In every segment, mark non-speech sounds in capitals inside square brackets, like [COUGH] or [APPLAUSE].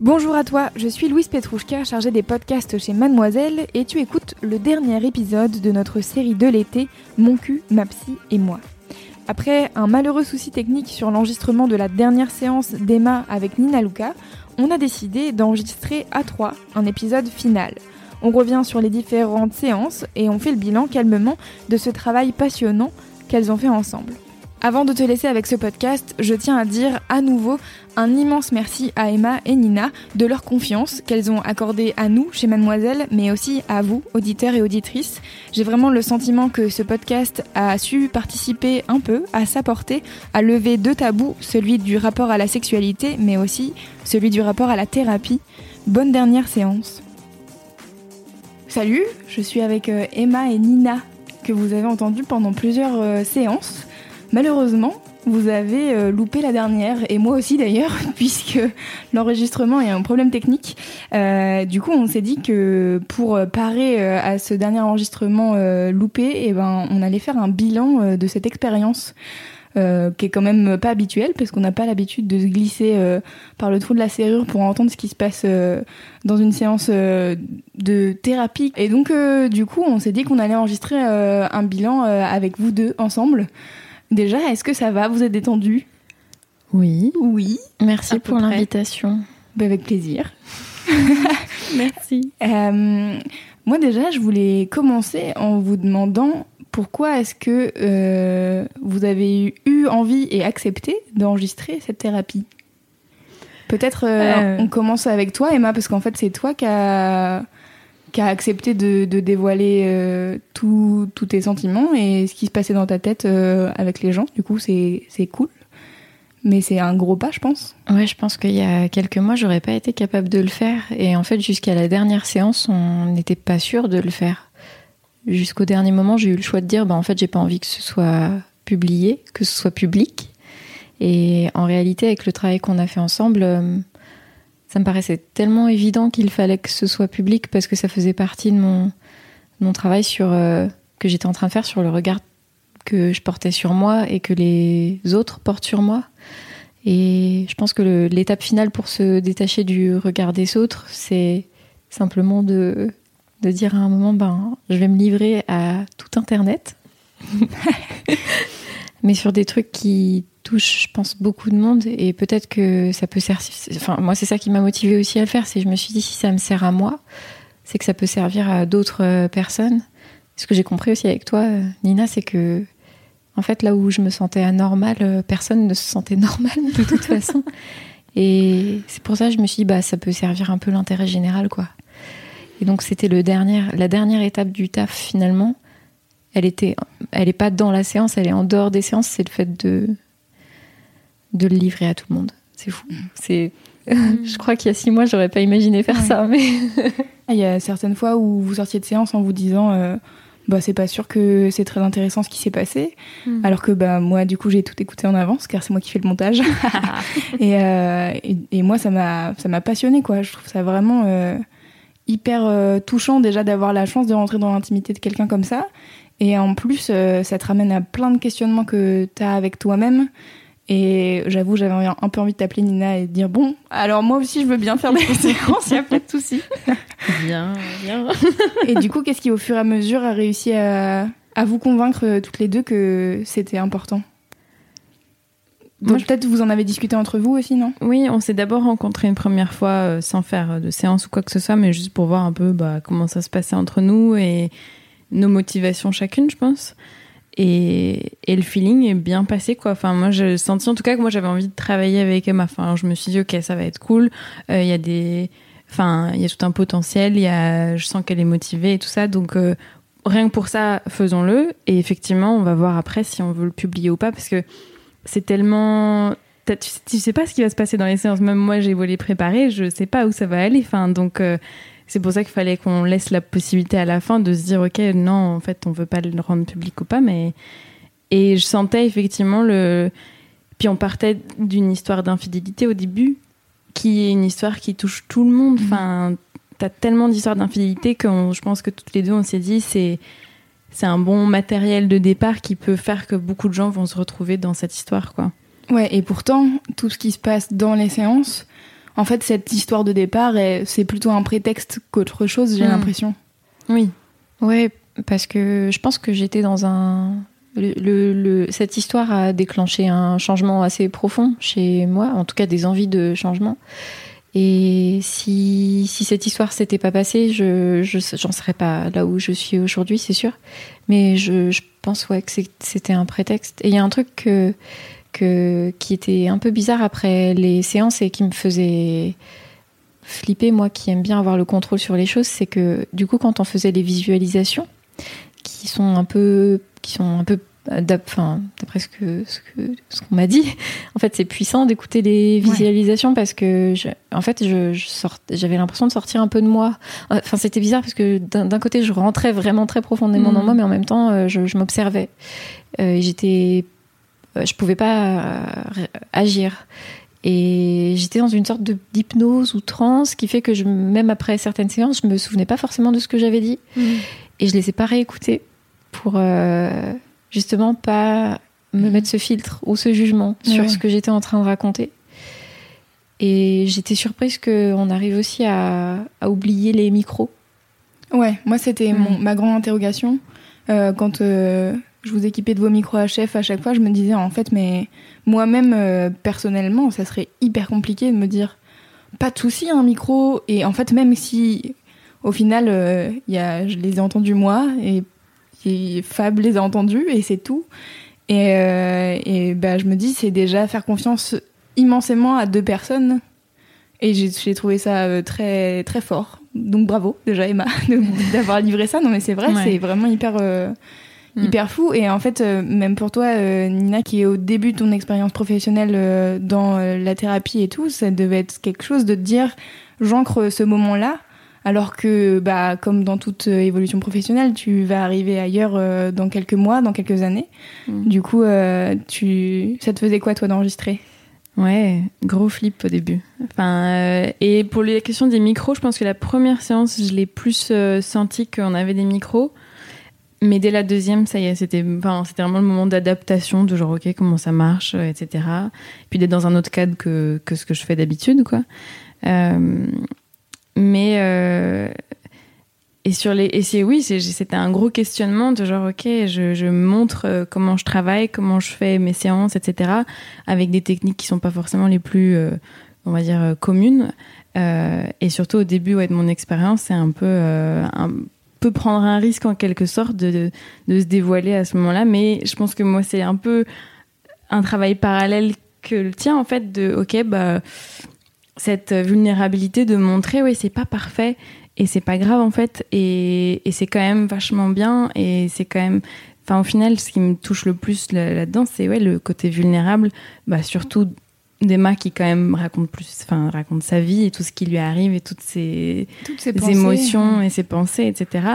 Bonjour à toi, je suis Louise Petrouchka, chargée des podcasts chez Mademoiselle, et tu écoutes le dernier épisode de notre série de l'été, Mon cul, ma psy et moi. Après un malheureux souci technique sur l'enregistrement de la dernière séance d'Emma avec Nina Luca, on a décidé d'enregistrer à trois un épisode final. On revient sur les différentes séances et on fait le bilan calmement de ce travail passionnant qu'elles ont fait ensemble. Avant de te laisser avec ce podcast, je tiens à dire à nouveau un immense merci à Emma et Nina de leur confiance qu'elles ont accordée à nous chez Mademoiselle, mais aussi à vous, auditeurs et auditrices. J'ai vraiment le sentiment que ce podcast a su participer un peu à s'apporter, à lever deux tabous, celui du rapport à la sexualité, mais aussi celui du rapport à la thérapie. Bonne dernière séance. Salut, je suis avec euh, Emma et Nina, que vous avez entendu pendant plusieurs euh, séances. Malheureusement, vous avez euh, loupé la dernière, et moi aussi d'ailleurs, [LAUGHS] puisque l'enregistrement est un problème technique. Euh, du coup, on s'est dit que pour parer euh, à ce dernier enregistrement loupé, eh ben, on allait faire un bilan de cette expérience. qui est quand même pas habituelle parce qu'on n'a pas l'habitude de se glisser par le trou de la serrure pour entendre ce qui se passe dans une séance de thérapie. Et donc, du coup, on s'est dit qu'on allait enregistrer un bilan avec vous deux ensemble. Déjà, est-ce que ça va Vous êtes détendu Oui. Oui. Merci pour l'invitation. Bah, avec plaisir. [LAUGHS] Merci. Euh, moi déjà, je voulais commencer en vous demandant pourquoi est-ce que euh, vous avez eu envie et accepté d'enregistrer cette thérapie? Peut-être euh, on commence avec toi, Emma, parce qu'en fait c'est toi qui as qui a accepté de, dévoiler euh, tous tes sentiments et ce qui se passait dans ta tête euh, avec les gens. Du coup, c'est cool. Mais c'est un gros pas, je pense. Ouais, je pense qu'il y a quelques mois, j'aurais pas été capable de le faire. Et en fait, jusqu'à la dernière séance, on n'était pas sûr de le faire. Jusqu'au dernier moment, j'ai eu le choix de dire, bah, en fait, j'ai pas envie que ce soit publié, que ce soit public. Et en réalité, avec le travail qu'on a fait ensemble, euh, ça me paraissait tellement évident qu'il fallait que ce soit public parce que ça faisait partie de mon, mon travail sur euh, que j'étais en train de faire sur le regard que je portais sur moi et que les autres portent sur moi. Et je pense que l'étape finale pour se détacher du regard des autres, c'est simplement de, de dire à un moment, ben, je vais me livrer à tout Internet, [LAUGHS] mais sur des trucs qui touche, je pense, beaucoup de monde et peut-être que ça peut servir. Enfin, moi, c'est ça qui m'a motivé aussi à le faire. C'est je me suis dit si ça me sert à moi, c'est que ça peut servir à d'autres euh, personnes. Ce que j'ai compris aussi avec toi, euh, Nina, c'est que en fait, là où je me sentais anormale, euh, personne ne se sentait [LAUGHS] normal de toute façon. Et c'est pour ça que je me suis dit bah ça peut servir un peu l'intérêt général, quoi. Et donc c'était le dernier, la dernière étape du taf finalement. Elle était, elle est pas dans la séance, elle est en dehors des séances. C'est le fait de de le livrer à tout le monde. C'est fou. Mm. C'est, mm. [LAUGHS] je crois qu'il y a six mois, j'aurais pas imaginé faire ça. Mais [LAUGHS] il y a certaines fois où vous sortiez de séance en vous disant, euh, bah c'est pas sûr que c'est très intéressant ce qui s'est passé, mm. alors que bah moi du coup j'ai tout écouté en avance car c'est moi qui fais le montage. [LAUGHS] Euh, et, et, moi ça m'a ça m'a passionné quoi. Je trouve ça vraiment euh, hyper touchant déjà d'avoir la chance de rentrer dans l'intimité de quelqu'un comme ça. Et en plus, ça te ramène à plein de questionnements que tu as avec toi-même. Et j'avoue, j'avais un peu envie de t'appeler Nina et de dire bon, alors moi aussi je veux bien faire des séances, il n'y a pas de souci. Bien, bien. et du coup, qu'est-ce qui au fur et à mesure a réussi à, à vous convaincre euh, toutes les deux que c'était important? Peut-être vous en avez discuté entre vous aussi, non? Oui, on s'est d'abord rencontrés une première fois euh, sans faire de séance ou quoi que ce soit, mais juste pour voir un peu bah, comment ça se passait entre nous et nos motivations chacune, je pense. Et, le feeling est bien passé quoi. Enfin moi j'ai senti en tout cas que moi j'avais envie de travailler avec Emma. Enfin je me suis dit ok ça va être cool. Euh, il y a des enfin il y a tout un potentiel. Il y a je sens qu'elle est motivée et tout ça. Donc euh, rien que pour ça faisons-le. Et effectivement on va voir après si on veut le publier ou pas. Parce que c'est tellement tu, sais pas ce qui va se passer dans les séances. Même moi j'ai voulu préparer je sais pas où ça va aller. Enfin donc euh, c'est pour ça qu'il fallait qu'on laisse la possibilité à la fin de se dire ok non en fait on veut pas le rendre public ou pas mais et je sentais effectivement le puis on partait d'une histoire d'infidélité au début qui est une histoire qui touche tout le monde mhm. enfin t'as tellement d'histoires d'infidélité que je pense que toutes les deux on s'est dit c'est c'est un bon matériel de départ qui peut faire que beaucoup de gens vont se retrouver dans cette histoire quoi Ouais, et pourtant, tout ce qui se passe dans les séances, en fait, cette histoire de départ, c'est plutôt un prétexte qu'autre chose, j'ai Mm. l'impression. Oui. Ouais, parce que je pense que j'étais dans un. Le, le- le- cette histoire a déclenché un changement assez profond chez moi, en tout cas des envies de changement. Et si, si cette histoire s'était pas passée, je je- j'en serais pas là où je suis aujourd'hui, c'est sûr. Mais je, je pense ouais que c'était un prétexte. Et il y a un truc que, que qui était un peu bizarre après les séances et qui me faisait flipper, moi qui aime bien avoir le contrôle sur les choses, c'est que du coup, quand on faisait les visualisations, qui sont un peu, qui sont un peu, enfin, d'après ce que ce que ce qu'on m'a dit, [LAUGHS] en fait, c'est puissant d'écouter les visualisations parce que, je- en fait, je, je sort- j'avais l'impression de sortir un peu de moi. Enfin, c'était bizarre parce que d'un côté, je rentrais vraiment très profondément dans Mhm. moi, mais en même temps, euh, je, je m'observais Euh, j'étais, je pouvais pas euh, agir. Et j'étais dans une sorte de- d'hypnose ou transe qui fait que je, même après certaines séances, je me souvenais pas forcément de ce que j'avais dit. Et je les ai pas réécoutés pour euh, justement pas me mettre ce filtre ou ce jugement sur Ouais. ce que j'étais en train de raconter. Et j'étais surprise qu'on arrive aussi à, à oublier les micros. Ouais, moi, c'était Mm. mon- ma grande interrogation. Euh, quand euh, je vous équipais de vos micros HF à chaque fois, je me disais, en fait, mais moi-même, euh, personnellement, ça serait hyper compliqué de me dire, pas de souci, un micro. Et en fait, même si, au final, euh, y a, je les ai entendus moi, et, et Fab les a entendus, et c'est tout. Et, euh, et bah, je me dis, c'est déjà faire confiance immensément à deux personnes. Et j'ai trouvé ça très, très fort. Donc bravo déjà Emma [LAUGHS] d'avoir livré ça. Non mais c'est vrai, Ouais. c'est vraiment hyper, Mm. hyper fou. Et en fait, euh, même pour toi, euh, Nina, qui est au début de ton expérience professionnelle euh, dans la thérapie et tout, ça devait être quelque chose de te dire, j'ancre ce moment-là. Alors que, bah, comme dans toute évolution professionnelle, tu vas arriver ailleurs dans quelques mois, dans quelques années. Mm. Du coup, tu, ça te faisait quoi, toi, d'enregistrer? Ouais, gros flip au début. Enfin, euh, et pour la question des micros, je pense que la première séance, je l'ai plus euh, senti qu'on avait des micros. Mais dès la deuxième, ça y est, c'était enfin, vraiment le moment d'adaptation, de genre, ok, comment ça marche, euh, etc. Puis d'être dans un autre cadre que, que ce que je fais d'habitude, quoi. Euh, mais. euh, et sur les. Et c'est, oui, c'était un gros questionnement de genre, ok, je, montre comment je travaille, comment je fais mes séances, etc avec des techniques qui sont pas forcément les plus, on va dire, communes. Et surtout au début ouais, de mon expérience, c'est un peu, peu prendre un risque en quelque sorte de, de, se dévoiler à ce moment-là. Mais je pense que moi, c'est un peu un travail parallèle que le tien, en fait, de, ok, bah, cette vulnérabilité de montrer, oui, c'est pas parfait et c'est pas grave, en fait, et, et c'est quand même vachement bien et c'est quand même. Enfin, au final, ce qui me touche le plus là- là-dedans, c'est ouais, le côté vulnérable, bah, surtout d'Emma qui quand même raconte plus, enfin raconte sa vie et tout ce qui lui arrive et toutes ses, Toutes ces ses émotions et ses pensées, etc.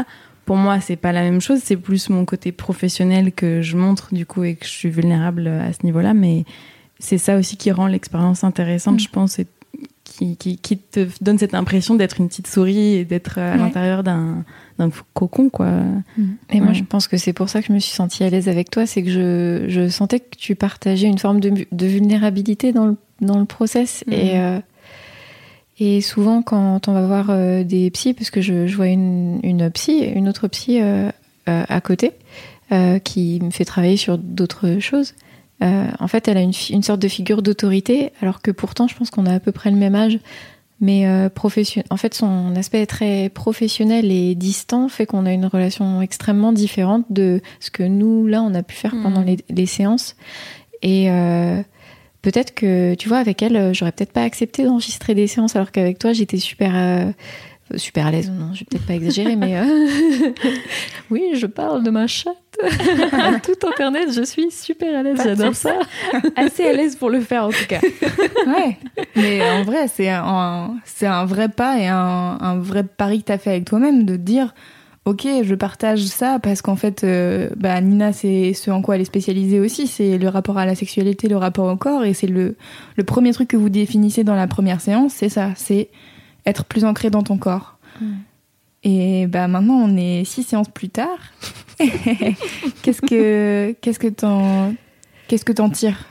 Pour moi, c'est pas la même chose. C'est plus mon côté professionnel que je montre du coup et que je suis vulnérable à ce niveau-là. Mais c'est ça aussi qui rend l'expérience intéressante, Mm. je pense, et qui, qui, qui te donne cette impression d'être une petite souris et d'être à Ouais. l'intérieur d'un cocon, quoi. Et moi, je pense que c'est pour ça que je me suis sentie à l'aise avec toi, c'est que je, je sentais que tu partageais une forme de, de vulnérabilité dans le, dans le process. Mhm. Et, euh, et souvent, quand on va voir euh, des psys, parce que je, je vois une, une psy, une autre psy euh, à côté, qui me fait travailler sur d'autres choses. Euh, en fait, elle a une, sorte de figure d'autorité, alors que pourtant, je pense qu'on a à peu près le même âge. Mais euh, profession... en fait, son aspect très professionnel et distant fait qu'on a une relation extrêmement différente de ce que nous, là, on a pu faire Mhm. pendant les, les séances. Et euh, peut-être que, tu vois, avec elle, j'aurais peut-être pas accepté d'enregistrer des séances, alors qu'avec toi, j'étais super, super à l'aise. Non, je vais peut-être pas exagérer, mais euh, [LAUGHS] oui, je parle de ma chatte. [LAUGHS] tout internet, je suis super à l'aise. J'adore ça. Assez à l'aise pour le faire, en tout cas. Ouais, mais en vrai, c'est un, c'est un vrai pas et un, un vrai pari que tu as fait avec toi-même de te dire Ok, je partage ça parce qu'en fait, euh, bah, Nina, c'est ce en quoi elle est spécialisée aussi, c'est le rapport à la sexualité, le rapport au corps, et c'est le, le premier truc que vous définissez dans la première séance, c'est ça, c'est être plus ancré dans ton corps. Mm. Et bah maintenant, on est six séances plus tard. [LAUGHS] qu'est-ce que qu'est-ce que t'en qu'est-ce que t'en tires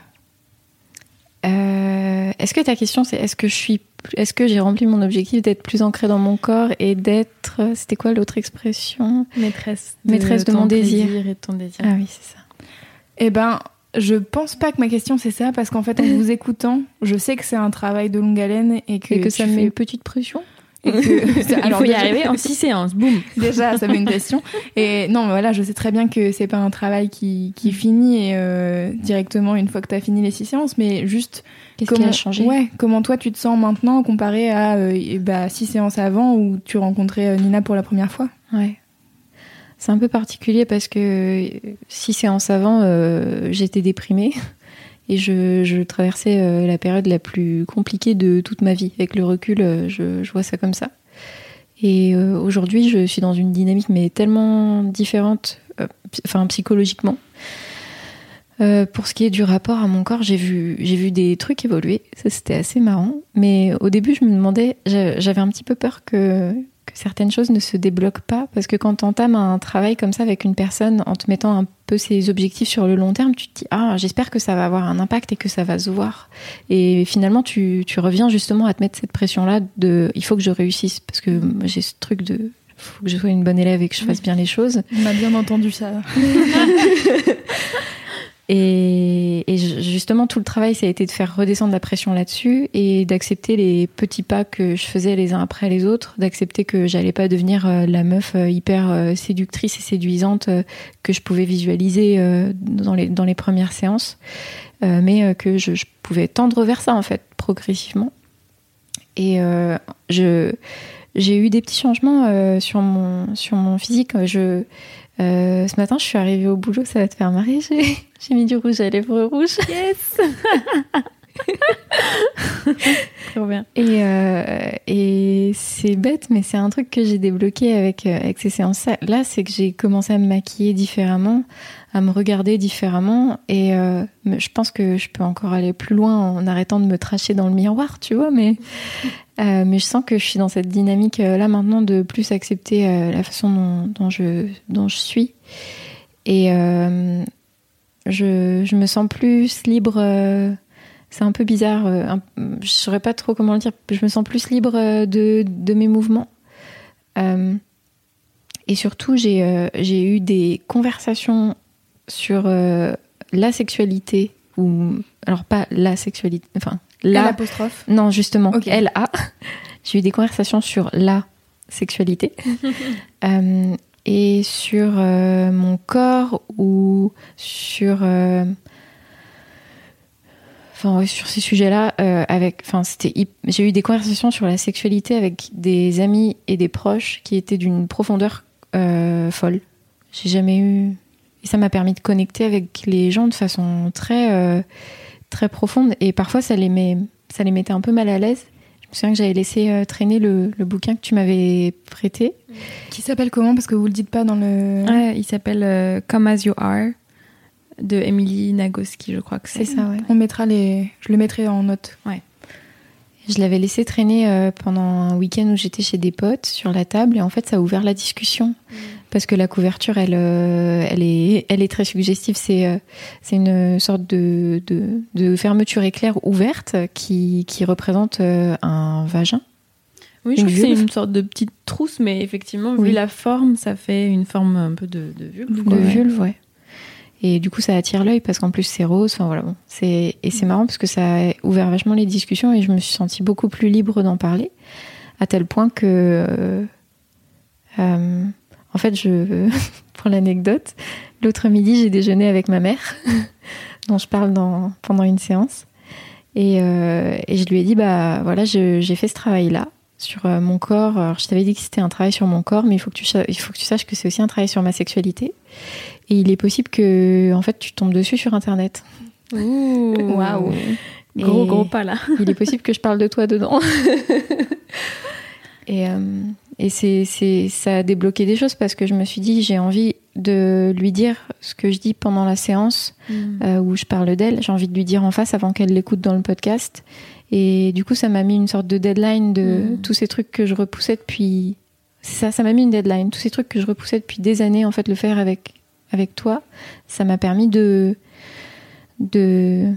est-ce que ta question c'est est-ce que je suis, est-ce que j'ai rempli mon objectif d'être plus ancrée dans mon corps et d'être, c'était quoi l'autre expression Maîtresse. Maîtresse de ton mon désir. et de ton désir. Ah oui, c'est ça. Eh ben, je pense pas que ma question c'est ça, parce qu'en fait, en vous écoutant, je sais que c'est un travail de longue haleine et que, Et que ça me met une petite pression. [LAUGHS] et que- Il faut y déjà- arriver en six séances. Boum. [LAUGHS] Déjà, ça met une pression. Et non, mais voilà, je sais très bien que c'est pas un travail qui, qui finit et, euh, directement une fois que tu as fini les six séances, mais juste comment, a changé? Ouais, comment toi tu te sens maintenant comparé à euh, bah, six séances avant où tu rencontrais euh, Nina pour la première fois? Ouais. C'est un peu particulier parce que euh, six séances avant, euh, j'étais déprimée [LAUGHS] et je, traversais euh, la période la plus compliquée de toute ma vie. Avec le recul, euh, je, vois ça comme ça. Et euh, aujourd'hui, je suis dans une dynamique mais tellement différente, enfin psychologiquement. Pour ce qui est du rapport à mon corps, j'ai vu, j'ai vu des trucs évoluer. Ça, c'était assez marrant. Mais au début, je me demandais, j'a- j'avais un petit peu peur que, que certaines choses ne se débloquent pas. Parce que quand tu entames un travail comme ça avec une personne, en te mettant un peu ses objectifs sur le long terme, tu te dis, ah, j'espère que ça va avoir un impact et que ça va se voir. Et finalement, tu, tu reviens justement à te mettre cette pression-là de, il faut que je réussisse. Parce que j'ai ce truc de, faut que je sois une bonne élève et que je fasse bien les choses. On a bien entendu ça. [LAUGHS] [LAUGHS] Et, justement, tout le travail, ça a été de faire redescendre la pression là-dessus et d'accepter les petits pas que je faisais les uns après les autres, d'accepter que j'allais pas devenir euh, la meuf euh, hyper euh, séductrice et séduisante que je pouvais visualiser dans, les, premières séances, mais que je, pouvais tendre vers ça, en fait, progressivement. Et j'ai eu des petits changements sur, mon, physique. Euh, ce matin, je suis arrivée au boulot, ça va te faire marrer. J'ai, [LAUGHS] j'ai mis du rouge à lèvres rouges. Yes. [LAUGHS] [LAUGHS] Euh, et c'est bête, mais c'est un truc que j'ai débloqué avec, euh, ces séances-là. C'est que j'ai commencé à me maquiller différemment, à me regarder différemment. Et euh, je pense que je peux encore aller plus loin en arrêtant de me tracher dans le miroir, tu vois. Mais, je sens que je suis dans cette dynamique-là maintenant de plus accepter la façon dont, je, suis. Et je me sens plus libre. C'est un peu bizarre. euh, un- je saurais pas trop comment le dire. Je me sens plus libre euh, de, de mes mouvements. Euh, et surtout, j'ai euh, eu des conversations sur euh, la sexualité ou alors pas la sexualité. Enfin, la. L'apostrophe. Non, justement, Ok. elle a. [LAUGHS] J'ai eu des conversations sur la sexualité [LAUGHS] et sur mon corps ou sur. Enfin, ouais, sur ces sujets-là, euh, avec, enfin, c'était, j'ai eu des conversations sur la sexualité avec des amis et des proches qui étaient d'une profondeur euh, folle. J'ai jamais eu, et ça m'a permis de connecter avec les gens de façon très, euh, très profonde. Et parfois, ça les met, ça les mettait un peu mal à l'aise. Je me souviens que j'avais laissé traîner le, le bouquin que tu m'avais prêté. Qui s'appelle comment? Parce que vous le dites pas dans le. Ouais, il s'appelle Come As You Are de Emily Nagoski, je crois que c'est. C'est ça, ouais. On mettra les. Je le mettrai en note. Je l'avais laissé traîner euh, pendant un week-end où j'étais chez des potes sur la table et en fait ça a ouvert la discussion parce que la couverture elle euh, elle est elle est très suggestive c'est euh, c'est une sorte de, de de fermeture éclair ouverte qui qui représente un vagin Oui, je Une que c'est une sorte de petite trousse, mais effectivement, Oui. vu la forme, ça fait une forme un peu de, de vulve. de quoi. vulve ouais et du coup ça attire l'œil parce qu'en plus c'est rose. Enfin voilà bon c'est et c'est marrant parce que ça a ouvert vachement les discussions et je me suis sentie beaucoup plus libre d'en parler à tel point que euh, euh, en fait je [LAUGHS] pour l'anecdote l'autre midi j'ai déjeuné avec ma mère [LAUGHS] dont je parle dans pendant une séance. Et, euh, et je lui ai dit bah voilà j'ai fait ce travail là sur euh, mon corps alors je t'avais dit que c'était un travail sur mon corps mais il faut que tu il faut que tu saches que c'est aussi un travail sur ma sexualité et il est possible que en fait tu tombes dessus sur internet Ouh. Waouh. Gros, Et- gros pas là. il est possible que je parle de toi dedans. [LAUGHS] et euh, et c'est, c'est, ça a débloqué des choses parce que je me suis dit, j'ai envie de lui dire ce que je dis pendant la séance euh, où je parle d'elle. J'ai envie de lui dire en face avant qu'elle l'écoute dans le podcast. Et du coup, ça m'a mis une sorte de deadline de Mm. tous ces trucs que je repoussais depuis. Ça, ça m'a mis une deadline. Tous ces trucs que je repoussais depuis des années, en fait, le faire avec, avec toi, ça m'a permis de, de,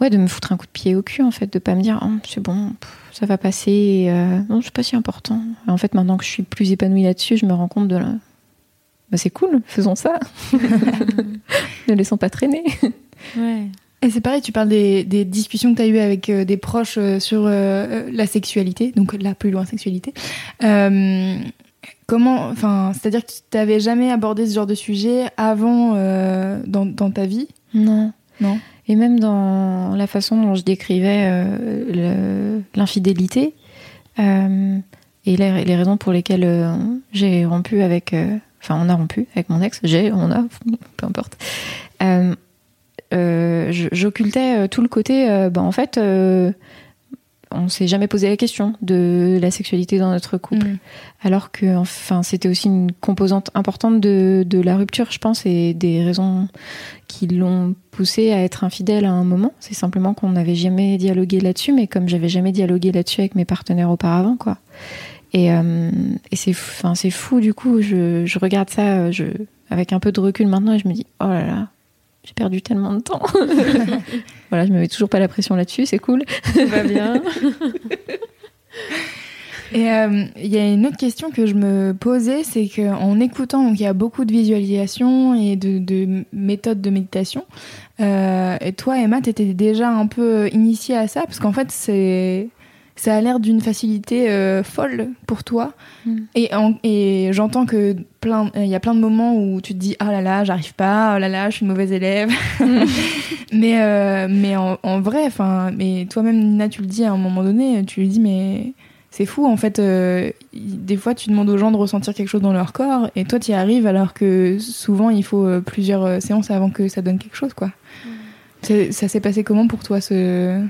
ouais, de me foutre un coup de pied au cul, en fait, de pas me dire, oh, c'est bon, ça va passer, euh, non, c'est pas si important. en fait, maintenant que je suis plus épanouie là-dessus, je me rends compte de la... Bah, c'est cool, faisons ça. [LAUGHS] [LAUGHS] ne laissons pas traîner. Ouais. Et c'est pareil, tu parles des, des discussions que tu as eues avec euh, des proches euh, sur euh, la sexualité, donc là plus loin sexualité. Comment, enfin, c'est-à-dire que tu n'avais jamais abordé ce genre de sujet avant dans, dans ta vie? Non. Non? Et même dans la façon dont je décrivais l'infidélité et les, les raisons pour lesquelles j'ai rompu avec. Enfin, on a rompu avec mon ex, j'ai, on a, peu importe. Euh, J'occultais euh, tout le côté. euh, bah, en fait, euh, on s'est jamais posé la question de la sexualité dans notre couple. Mm. Alors que enfin, c'était aussi une composante importante de, de la rupture, je pense, et des raisons qui l'ont poussé à être infidèle à un moment. C'est simplement qu'on n'avait jamais dialogué là-dessus, mais comme j'avais jamais dialogué là-dessus avec mes partenaires auparavant, quoi. Et, euh, et c'est enfin, c'est fou, du coup, je, je regarde ça euh, je, avec un peu de recul maintenant et je me dis, oh là là, j'ai perdu tellement de temps. [LAUGHS] voilà, je me mets toujours pas la pression là-dessus, c'est cool. Tout va bien. [LAUGHS] Et euh, il y a une autre question que je me posais, c'est qu'en écoutant, donc il y a beaucoup de visualisation et de, de méthodes de méditation. Euh, et toi, Emma, t'étais déjà un peu initiée à ça, parce qu'en fait, c'est ça a l'air d'une facilité euh, folle pour toi. Mm. Et, en- et j'entends que plein, il y a plein de moments où tu te dis ah là là, j'arrive pas, oh là là, je suis une mauvaise élève. [LAUGHS] mais euh, mais en, en vrai, enfin, mais toi-même Nina, tu le dis à un moment donné, tu lui dis mais c'est fou en fait. euh, des fois, tu demandes aux gens de ressentir quelque chose dans leur corps, et toi, tu y arrives alors que souvent, il faut euh, plusieurs euh, séances avant que ça donne quelque chose, quoi. C'est- Ça s'est passé comment pour toi ce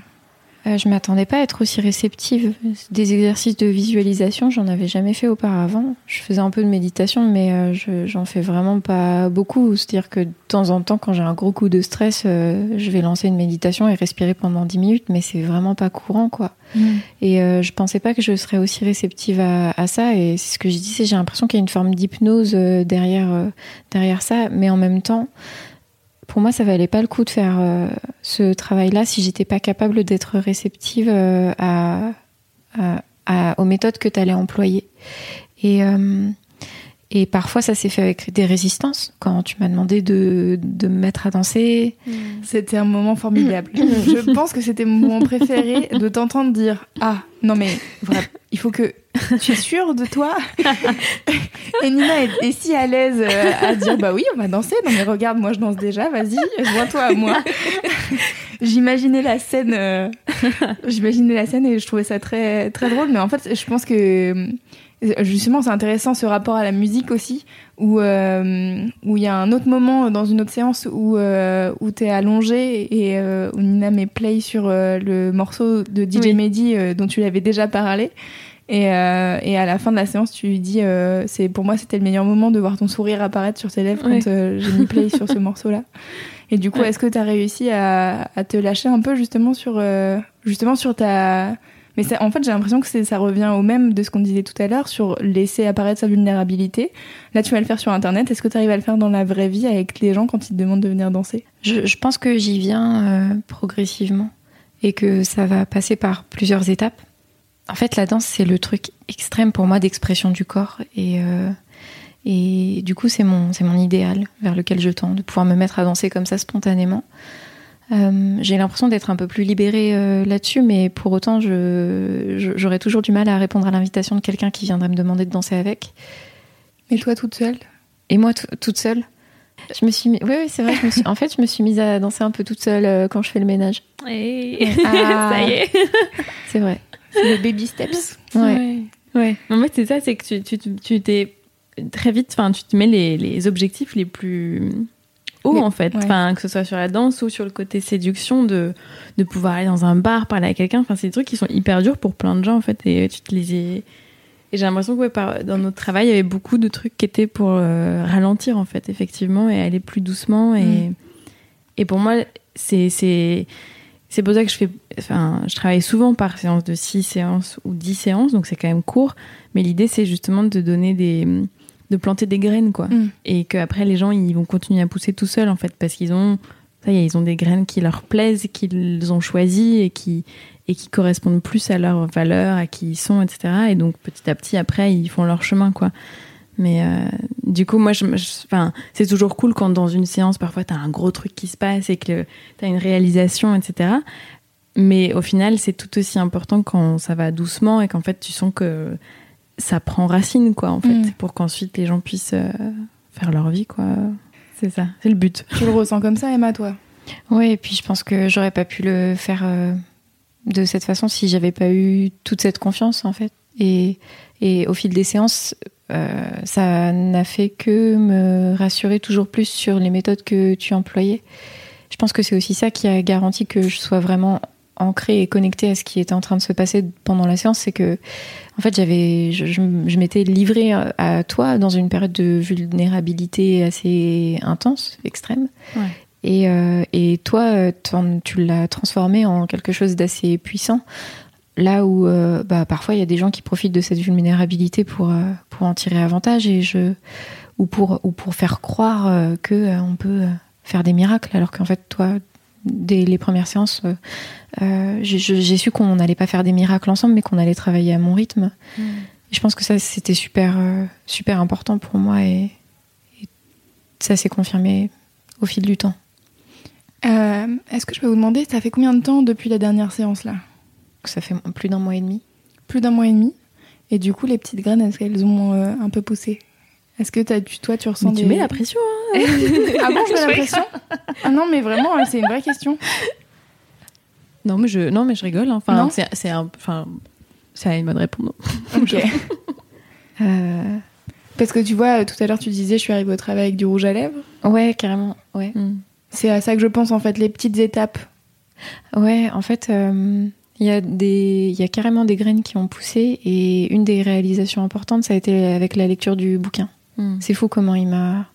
Euh, je m'attendais pas à être aussi réceptive. Des exercices de visualisation, j'en avais jamais fait auparavant. Je faisais un peu de méditation, mais euh, je- j'en fais vraiment pas beaucoup. C'est-à-dire que de temps en temps, quand j'ai un gros coup de stress, euh, je vais lancer une méditation et respirer pendant 10 minutes, mais c'est vraiment pas courant, quoi. Et euh, je pensais pas que je serais aussi réceptive à, à ça. Et c'est ce que je disais, j'ai l'impression qu'il y a une forme d'hypnose derrière, derrière ça. Mais en même temps, pour moi, ça valait pas le coup de faire euh, ce travail-là si j'étais pas capable d'être réceptive euh, à, à- à- aux méthodes que tu allais employer. Et, euh, et parfois, ça s'est fait avec des résistances. Quand tu m'as demandé de, de me mettre à danser, C'était un moment formidable. [LAUGHS] je pense que c'était mon moment préféré de t'entendre dire Ah, non mais il faut que. [LAUGHS] Tu es sûre de toi [LAUGHS] Et Nina est, est si à l'aise euh, à dire Bah oui, on va danser. Non mais regarde, moi je danse déjà, vas-y, joins-toi à moi. [LAUGHS] J'imaginais la scène. euh, J'imaginais la scène et je trouvais ça très, très drôle. Mais en fait, je pense que. euh, Justement, c'est intéressant ce rapport à la musique aussi, où euh, où il y a un autre moment dans une autre séance où euh, où t'es allongé et euh, où Nina met play sur le morceau de DJ Oui. Mehdi dont tu l'avais déjà parlé. Et, euh, et à la fin de la séance, tu lui dis, euh, c'est pour moi c'était le meilleur moment de voir ton sourire apparaître sur tes lèvres Ouais. quand euh, j'ai mis play sur ce [LAUGHS] morceau-là. Et du coup, Ouais. est-ce que tu as réussi à, à te lâcher un peu justement sur euh, justement sur ta mais ça- en fait, j'ai l'impression que ça revient au même de ce qu'on disait tout à l'heure sur laisser apparaître sa vulnérabilité. Là, tu vas le faire sur Internet. Est-ce que tu arrives à le faire dans la vraie vie avec les gens quand ils te demandent de venir danser? Je, je pense que j'y viens euh, progressivement et que ça va passer par plusieurs étapes. En fait, la danse, c'est le truc extrême pour moi d'expression du corps et, euh, et du coup, c'est mon, c'est mon idéal vers lequel je tends, de pouvoir me mettre à danser comme ça spontanément. Euh, J'ai l'impression d'être un peu plus libérée euh, là-dessus, mais pour autant, j'aurais toujours du mal à répondre à l'invitation de quelqu'un qui viendrait me demander de danser avec. Et toi, toute seule? Et moi, toute seule, je me suis mis... Oui, oui, c'est vrai. Je me suis... En fait, je me suis mise à danser un peu toute seule euh, quand je fais le ménage. Et... Ah. [LAUGHS] ça y est. C'est vrai. C'est les baby steps. Ouais. Ouais. En fait, c'est ça, c'est que tu, tu, tu- t'es très vite, enfin, tu te mets les, les objectifs les plus hauts, Les- en fait. ouais. Enfin, que ce soit sur la danse ou sur le côté séduction, de, de pouvoir aller dans un bar, parler à quelqu'un. Enfin, c'est des trucs qui sont hyper durs pour plein de gens, en fait. Et tu te les Et j'ai l'impression que ouais, par- dans notre travail, il y avait beaucoup de trucs qui étaient pour euh, ralentir, en fait, effectivement, et aller plus doucement. Et, Mm. et pour moi, c'est. c'est c'est pour ça que je fais, enfin, je travaille souvent par séance de 6 séances ou 10 séances, donc c'est quand même court. Mais l'idée, c'est justement de donner des, de planter des graines, quoi. Mm. Et qu'après, les gens, ils vont continuer à pousser tout seuls, en fait, parce qu'ils ont ça y est, ils ont des graines qui leur plaisent, qu'ils ont choisies et qui et qui correspondent plus à leurs valeurs, à qui ils sont, etc. Et donc petit à petit, après, ils font leur chemin, quoi. Mais euh, du coup, moi, je, enfin, c'est toujours cool quand dans une séance, parfois, tu as un gros truc qui se passe et que tu as une réalisation, etc. Mais au final, c'est tout aussi important quand ça va doucement et qu'en fait, tu sens que ça prend racine, quoi, en fait, mm. pour qu'ensuite les gens puissent euh, faire leur vie, quoi. C'est ça, c'est le but. Tu le ressens comme ça, Emma, toi? Oui, et puis je pense que j'aurais pas pu le faire euh, de cette façon si j'avais pas eu toute cette confiance, en fait. Et, et au fil des séances, euh, ça n'a fait que me rassurer toujours plus sur les méthodes que tu employais. Je pense que c'est aussi ça qui a garanti que je sois vraiment ancrée et connectée à ce qui était en train de se passer pendant la séance, c'est que en fait j'avais, je, m'étais livrée à toi dans une période de vulnérabilité assez intense, extrême. Et, euh, et, toi, tu l'as transformé en quelque chose d'assez puissant là où euh, bah, parfois il y a des gens qui profitent de cette vulnérabilité pour, euh, pour en tirer avantage et je, ou, pour, ou pour faire croire euh, que qu'on peut faire des miracles, alors qu'en fait, toi, dès les premières séances, j'ai su qu'on n'allait pas faire des miracles ensemble, mais qu'on allait travailler à mon rythme. Mm. je pense que ça, c'était super, super important pour moi et, et ça s'est confirmé au fil du temps. Est-ce que je peux vous demander, ça fait combien de temps depuis la dernière séance là? Ça fait plus d'un mois et demi. Plus d'un mois et demi. Et du coup, les petites graines, est-ce qu'elles ont euh, un peu poussé? Est-ce que as, tu, toi, tu ressens mais Tu mets la pression. Hein [LAUGHS] ah bon, je mets la [LAUGHS] pression Ah non, mais vraiment, hein, c'est une vraie question. Non, mais je, non, mais je rigole. Hein. Enfin, c'est, c'est enfin, une bonne réponse. Ok. Euh, parce que tu vois, tout à l'heure, tu disais, je suis arrivée au travail avec du rouge à lèvres. Ouais, carrément. Ouais. Hmm. C'est à ça que je pense, en fait, les petites étapes. Ouais, en fait. Euh, il y, a des, il y a carrément des graines qui ont poussé et une des réalisations importantes, ça a été avec la lecture du bouquin. Hmm. C'est fou comment il m'a,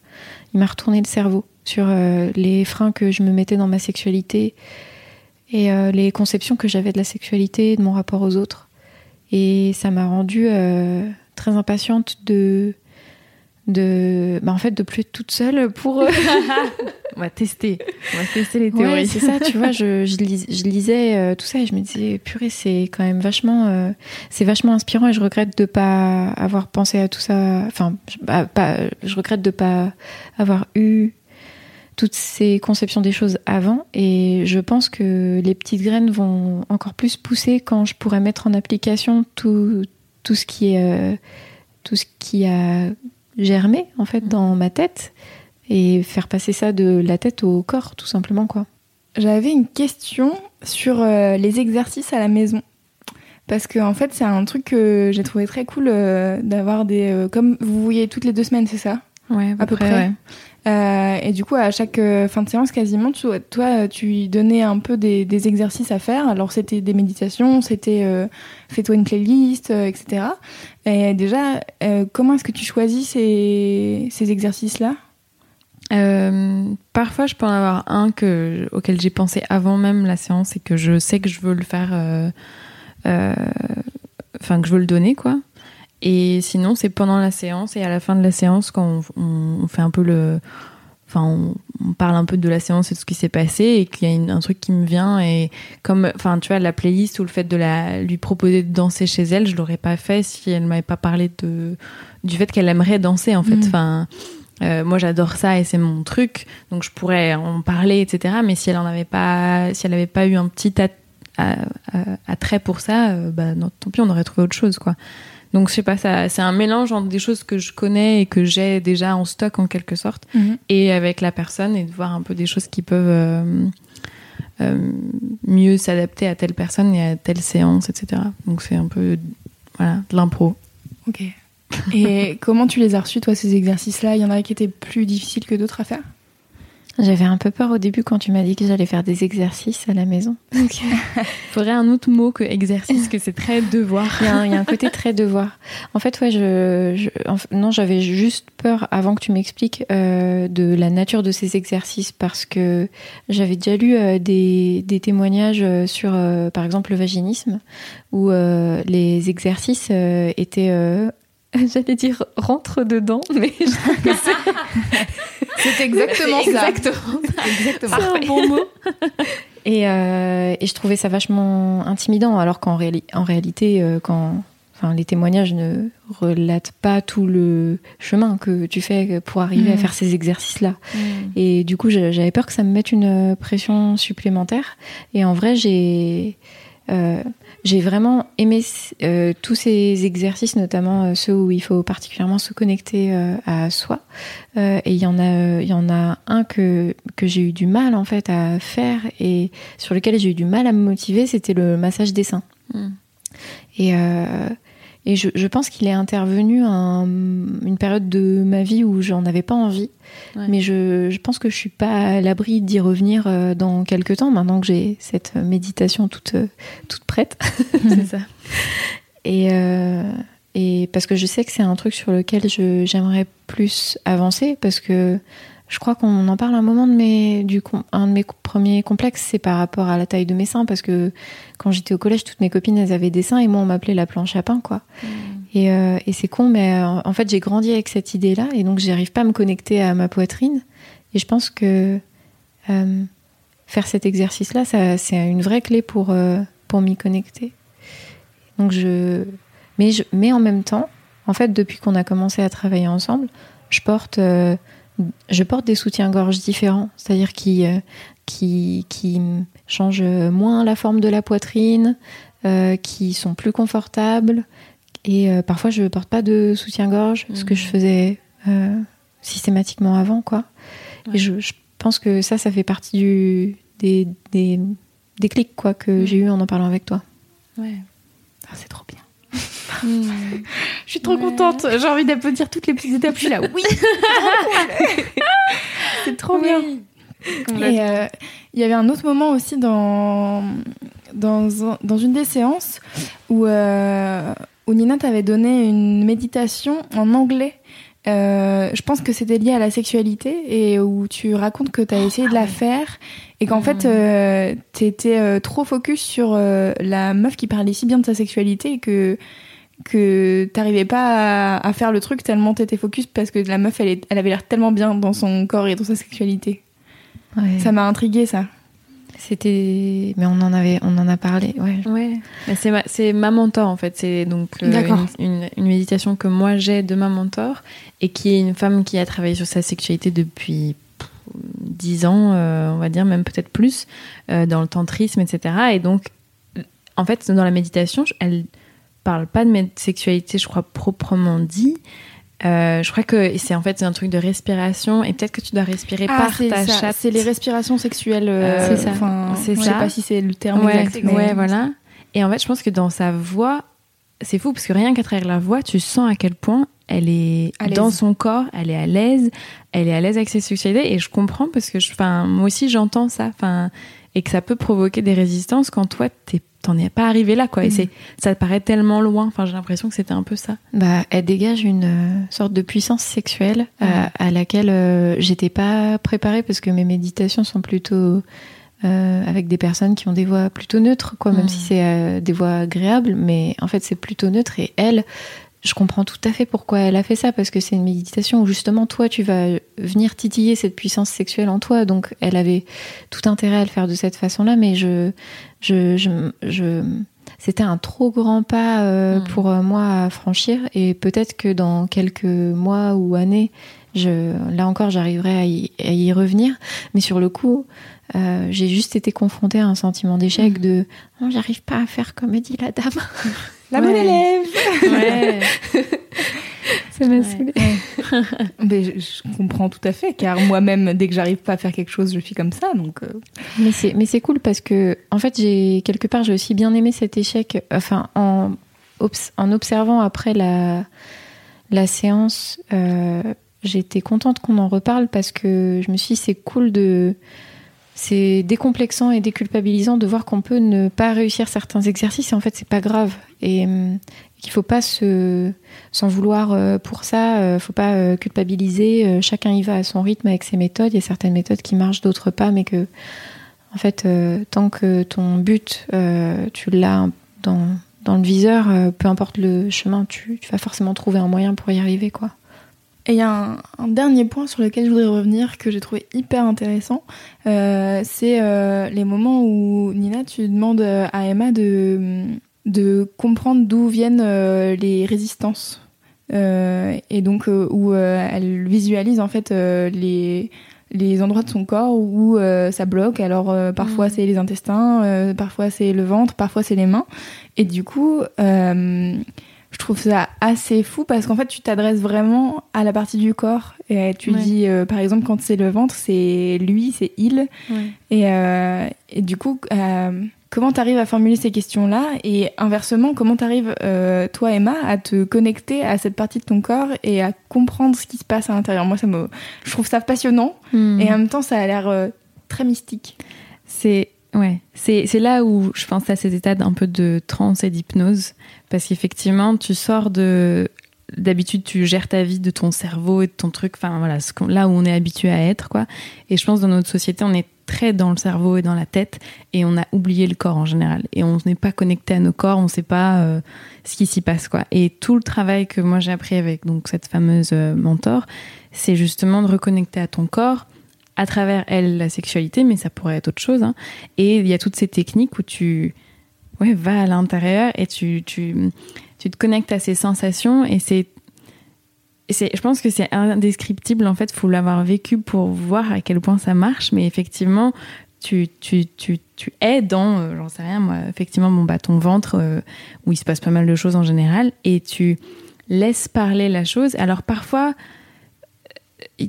il m'a retourné le cerveau sur euh, les freins que je me mettais dans ma sexualité et euh, les conceptions que j'avais de la sexualité, de mon rapport aux autres. Et ça m'a rendue euh, très impatiente de de bah en fait de plus être toute seule pour euh, [LAUGHS] [LAUGHS] on va tester. On va tester les théories. c'est ça tu vois [LAUGHS] je, je, lisais euh, tout ça et je me disais purée c'est quand même vachement euh, c'est vachement inspirant et je regrette de pas avoir pensé à tout ça. Enfin bah, pas je regrette de pas avoir eu toutes ces conceptions des choses avant et je pense que les petites graines vont encore plus pousser quand je pourrai mettre en application tout tout ce qui est tout ce qui a germer en fait dans ma tête et faire passer ça de la tête au corps tout simplement quoi. J'avais une question sur euh, les exercices à la maison. Parce que en fait, c'est un truc que j'ai trouvé très cool euh, d'avoir des. Euh, comme vous voyez toutes les deux semaines, c'est ça? Ouais, à, peu près. Et du coup, à chaque fin de séance, quasiment, toi, tu donnais un peu des, exercices à faire. Alors, c'était des méditations, c'était fais-toi une playlist, etc. Et déjà, euh, comment est-ce que tu choisis ces, ces exercices-là? Euh, Parfois, je peux en avoir un que, auquel j'ai pensé avant même la séance et que je sais que je veux le faire, euh, enfin que je veux le donner, quoi. Et sinon, c'est pendant la séance et à la fin de la séance quand on fait un peu le, enfin on, parle un peu de la séance et de ce qui s'est passé et qu'il y a un truc qui me vient et comme enfin tu vois la playlist ou le fait de la lui proposer de danser chez elle je l'aurais pas fait si elle m'avait pas parlé de du fait qu'elle aimerait danser en fait mm. enfin euh, moi j'adore ça et c'est mon truc donc je pourrais en parler etc mais si elle en avait pas si elle avait pas eu un petit attrait pour ça euh, bah non, tant pis on aurait trouvé autre chose quoi donc je sais pas, ça, c'est un mélange entre des choses que je connais et que j'ai déjà en stock en quelque sorte, mhm. et avec la personne et de voir un peu des choses qui peuvent euh, euh, mieux s'adapter à telle personne et à telle séance, etc. Donc c'est un peu voilà de l'impro. Ok. Et [LAUGHS] comment tu les as reçus toi ces exercices-là? Il y en a qui étaient plus difficiles que d'autres à faire? J'avais un peu peur au début quand tu m'as dit que j'allais faire des exercices à la maison. Il [LAUGHS] faudrait un autre mot que exercice, que c'est très devoir. Il y, a un, côté très devoir. En fait, ouais, je, non, j'avais juste peur avant que tu m'expliques euh, de la nature de ces exercices parce que j'avais déjà lu euh, des, des, témoignages euh, sur, par exemple, le vaginisme où les exercices étaient [LAUGHS] J'allais dire rentre dedans, mais [LAUGHS] C'est exactement ça. Exactement. C'est un bon mot. [LAUGHS] Et, euh, et je trouvais ça vachement intimidant, alors qu'en réali- en réalité, euh, quand, enfin, les témoignages ne relatent pas tout le chemin que tu fais pour arriver à Mhm. faire ces exercices-là. Et du coup, j'a- j'avais peur que ça me mette une pression supplémentaire. Et en vrai, j'ai euh, j'ai vraiment aimé euh, tous ces exercices, notamment euh, ceux où il faut particulièrement se connecter à soi. Et il y en a, il y en a un que que j'ai eu du mal en fait à faire et sur lequel j'ai eu du mal à me motiver, c'était le massage des seins. Mm. Et et je, je pense qu'il est intervenu un- une période de ma vie où j'en avais pas envie. Ouais. Mais je, je pense que je suis pas à l'abri d'y revenir euh, dans quelques temps, maintenant que j'ai cette méditation toute, euh, toute prête. [LAUGHS] C'est ça. Et, euh, et parce que je sais que c'est un truc sur lequel j'aimerais plus avancer, parce que je crois qu'on en parle un moment de mes, du, un de mes premiers complexes, c'est par rapport à la taille de mes seins, parce que quand j'étais au collège, toutes mes copines, elles avaient des seins, et moi, on m'appelait la planche à pain, quoi. Et, euh, et c'est con, mais euh, en fait, j'ai grandi avec cette idée-là, et donc j'arrive pas à me connecter à ma poitrine. Et je pense que euh, faire cet exercice-là, c'est une vraie clé pour, euh, pour m'y connecter. Donc je, mais je, mais en même temps, en fait, depuis qu'on a commencé à travailler ensemble, je porte, je porte des soutiens-gorge différents, c'est-à-dire qui, euh, qui, qui changent moins la forme de la poitrine, euh, qui sont plus confortables. Et euh, parfois, je porte pas de soutien-gorge, ce que je faisais euh, systématiquement avant, quoi. Ouais. Et je, je pense que ça, ça fait partie du, des, des, des clics, quoi, que Mm. j'ai eu en en parlant avec toi. Ouais. Ah, c'est trop bien. [LAUGHS] Je suis trop Ouais. contente. J'ai envie d'applaudir toutes les petites étapes. Je suis là. Oui. [LAUGHS] [LAUGHS] c'est trop bien. Et euh, il y avait un autre moment aussi dans, dans, dans une des séances où, euh, où Nina t'avait donné une méditation en anglais. Euh, je pense que c'était lié à la sexualité et où tu racontes que tu as essayé de la faire et qu'en fait euh, tu étais trop focus sur la meuf qui parlait si bien de sa sexualité et que que t'arrivais pas à, à faire le truc tellement t'étais focus parce que la meuf elle, est- elle avait l'air tellement bien dans son corps et dans sa sexualité. Ouais. Ça m'a intrigué ça. C'était, mais on en avait, on en a parlé. Ouais. Ouais. Mais C'est ma, c'est ma mentor en fait. C'est donc euh, une, une, une méditation que moi j'ai de ma mentor et qui est une femme qui a travaillé sur sa sexualité depuis pff, 10 ans, euh, on va dire même peut-être plus, euh, dans le tantrisme, etc. Et donc, en fait, dans la méditation, elle parle pas de mé- sexualité, je crois proprement dit. Euh, je crois que c'est en fait un truc de respiration et peut-être que tu dois respirer par Ah, c'est ta ça. chatte. C'est les respirations sexuelles. euh, c'est ça. C'est je ça. sais pas si c'est le terme ouais, exact. mais- ouais, voilà. Et en fait, je pense que dans sa voix, c'est fou parce que rien qu'à travers la voix, tu sens à quel point elle est dans son corps, elle est à l'aise, elle est à l'aise avec ses sexualités. Et je comprends parce que, je- enfin, moi aussi, j'entends ça, enfin, et que ça peut provoquer des résistances quand toi, t'es- t'en es pas arrivé là, quoi. Et Mhm. c'est, ça te paraît tellement loin. Enfin, j'ai l'impression que c'était un peu ça. Bah, elle dégage une euh, sorte de puissance sexuelle à laquelle euh, j'étais pas préparée parce que mes méditations sont plutôt euh, avec des personnes qui ont des voix plutôt neutres, quoi, même Mm. si c'est des voix agréables, mais en fait c'est plutôt neutre et elle, je comprends tout à fait pourquoi elle a fait ça parce que c'est une méditation où justement toi tu vas venir titiller cette puissance sexuelle en toi, donc elle avait tout intérêt à le faire de cette façon-là, mais je, je, je, je c'était un trop grand pas euh, Mm. pour euh, moi à franchir et peut-être que dans quelques mois ou années, je, là encore, j'arriverai à y, à y revenir. Mais sur le coup, euh, j'ai juste été confrontée à un sentiment d'échec de non, j'arrive pas à faire comme dit la dame. La Ouais. bonne élève. Ouais. [LAUGHS] Ça m'a saoulée. Mais je, je comprends tout à fait, car moi-même, dès que j'arrive pas à faire quelque chose, je suis comme ça. Donc, euh, Mais c'est mais c'est cool parce que en fait j'ai quelque part j'ai aussi bien aimé cet échec. Enfin en obs- en observant après la la séance, euh, j'étais contente qu'on en reparle parce que je me suis dit c'est cool de c'est décomplexant et déculpabilisant de voir qu'on peut ne pas réussir certains exercices. Et en fait c'est pas grave. Et qu'il faut pas se s'en vouloir euh, pour ça, euh, faut pas euh, culpabiliser, euh, chacun y va à son rythme avec ses méthodes, il y a certaines méthodes qui marchent, d'autres pas. Mais que en fait euh, tant que ton but euh, tu l'as dans dans le viseur, euh, peu importe le chemin, tu, tu vas forcément trouver un moyen pour y arriver quoi. Et il y a un, un, dernier point sur lequel je voudrais revenir que j'ai trouvé hyper intéressant. Euh, c'est euh, les moments où, Nina, tu demandes à Emma de, de comprendre d'où viennent euh, les résistances. Et donc, où elle visualise en fait les, les endroits de son corps où ça bloque. Alors, parfois mmh. c'est les intestins, parfois c'est le ventre, parfois c'est les mains. Et du coup je trouve ça assez fou parce qu'en fait, tu t'adresses vraiment à la partie du corps. Et tu dis, euh, par exemple, quand c'est le ventre, c'est lui, c'est il. Et, euh, et, du coup, euh, comment tu arrives à formuler ces questions-là? Et inversement, comment tu arrives, toi, Emma, à te connecter à cette partie de ton corps et à comprendre ce qui se passe à l'intérieur? Moi, ça me, je trouve ça passionnant. Hmm. Et en même temps, ça a l'air très mystique. C'est Ouais, c'est là où je pense à ces états d'un peu de transe et d'hypnose, parce qu'effectivement, tu sors de. D'habitude, tu gères ta vie de ton cerveau et de ton truc, enfin voilà, là où on est habitué à être, quoi. Et je pense dans notre société, on est très dans le cerveau et dans la tête, et on a oublié le corps en général. Et on n'est pas connecté à nos corps, on ne sait pas euh, ce qui s'y passe, quoi. Et tout le travail que moi j'ai appris avec donc cette fameuse euh, mentor, c'est justement de reconnecter à ton corps à travers elle la sexualité, mais ça pourrait être autre chose. Hein. Et il y a toutes ces techniques où tu ouais, vas à l'intérieur et tu, tu, tu te connectes à ces sensations et c'est je pense que c'est indescriptible en fait, faut l'avoir vécu pour voir à quel point ça marche, mais effectivement, tu, tu, tu, tu es dans, euh, j'en sais rien moi, effectivement, mon bâton ventre, euh, où il se passe pas mal de choses en général, et tu laisses parler la chose. Alors parfois,